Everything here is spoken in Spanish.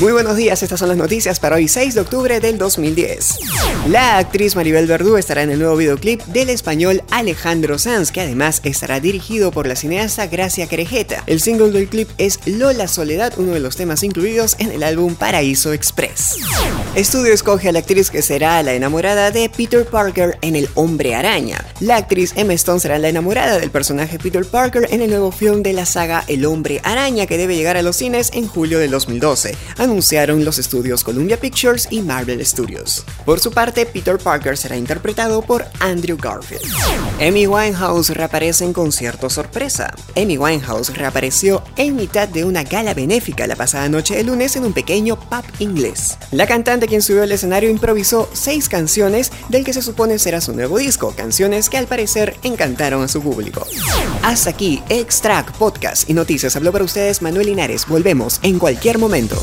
Muy buenos días, estas son las noticias para hoy 6 de octubre del 2010. La actriz Maribel Verdú estará en el nuevo videoclip del español Alejandro Sanz, que además estará dirigido por la cineasta Gracia Querejeta. El single del clip es Lola Soledad, uno de los temas incluidos en el álbum Paraíso Express. Estudio escoge a la actriz que será la enamorada de Peter Parker en El Hombre Araña. La actriz Emma Stone será la enamorada del personaje Peter Parker en el nuevo film de la saga El Hombre Araña que debe llegar a los cines en julio del 2012 anunciaron los estudios Columbia Pictures y Marvel Studios. Por su parte, Peter Parker será interpretado por Andrew Garfield. Amy Winehouse reaparece en concierto sorpresa. Amy Winehouse reapareció en mitad de una gala benéfica la pasada noche de lunes en un pequeño pub inglés. La cantante quien subió al escenario improvisó seis canciones del que se supone será su nuevo disco, canciones que al parecer encantaron a su público. Hasta aquí, Extract Podcast y Noticias. Habló para ustedes Manuel Linares. Volvemos en cualquier momento.